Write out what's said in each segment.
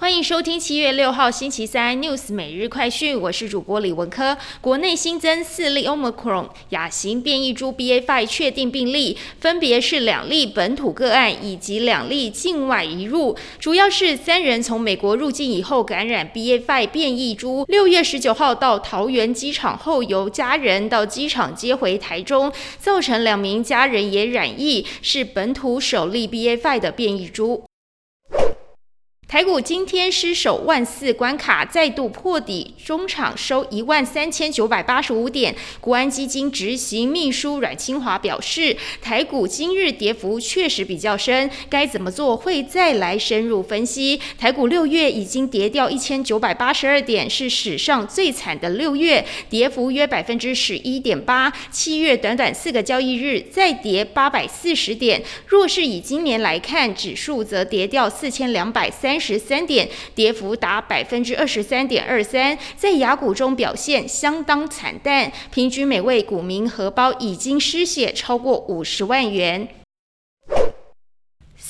欢迎收听七月六号星期三 News 每日快讯，我是主播李文科。国内新增四例 Omicron 亚型变异株 BA.5 确定病例，分别是两例本土个案以及两例境外移入，主要是三人从美国入境以后感染 BA.5 变异株，六月十九号到桃园机场后由家人到机场接回台中，造成两名家人也染疫，是本土首例 BA.5 的变异株。台股今天失守万四关卡，再度破底，中场收一万三千九百八十五点。国安基金执行秘书阮清华表示，台股今日跌幅确实比较深，该怎么做会再来深入分析。台股六月已经跌掉一千九百八十二点，是史上最惨的六月，跌幅约百分之十一点八。七月短短四个交易日再跌八百四十点，若是以今年来看，指数则跌掉四千两百三。十三点，跌幅达百分之二十三点二三，在雅股中表现相当惨淡，平均每位股民荷包已经失血超过五十万元。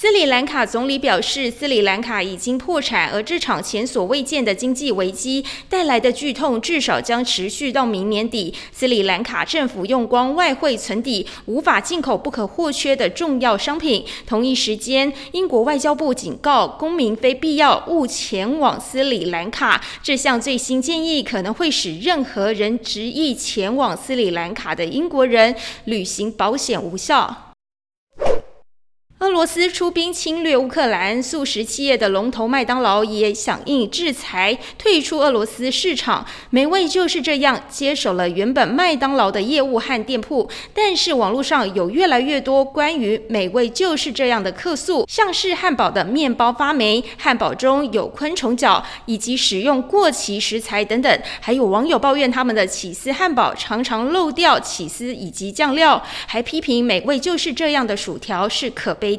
斯里兰卡总理表示，斯里兰卡已经破产，而这场前所未见的经济危机带来的剧痛至少将持续到明年底。斯里兰卡政府用光外汇存底，无法进口不可或缺的重要商品。同一时间，英国外交部警告公民非必要勿前往斯里兰卡。这项最新建议可能会使任何人执意前往斯里兰卡的英国人旅行保险无效。俄罗斯出兵侵略乌克兰，素食企业的龙头麦当劳也响应制裁，退出俄罗斯市场。美味就是这样接手了原本麦当劳的业务和店铺。但是网络上有越来越多关于美味就是这样的客诉，像是汉堡的面包发霉、汉堡中有昆虫脚，以及使用过期食材等等。还有网友抱怨他们的起司汉堡常常漏掉起司以及酱料，还批评美味就是这样的薯条是可悲。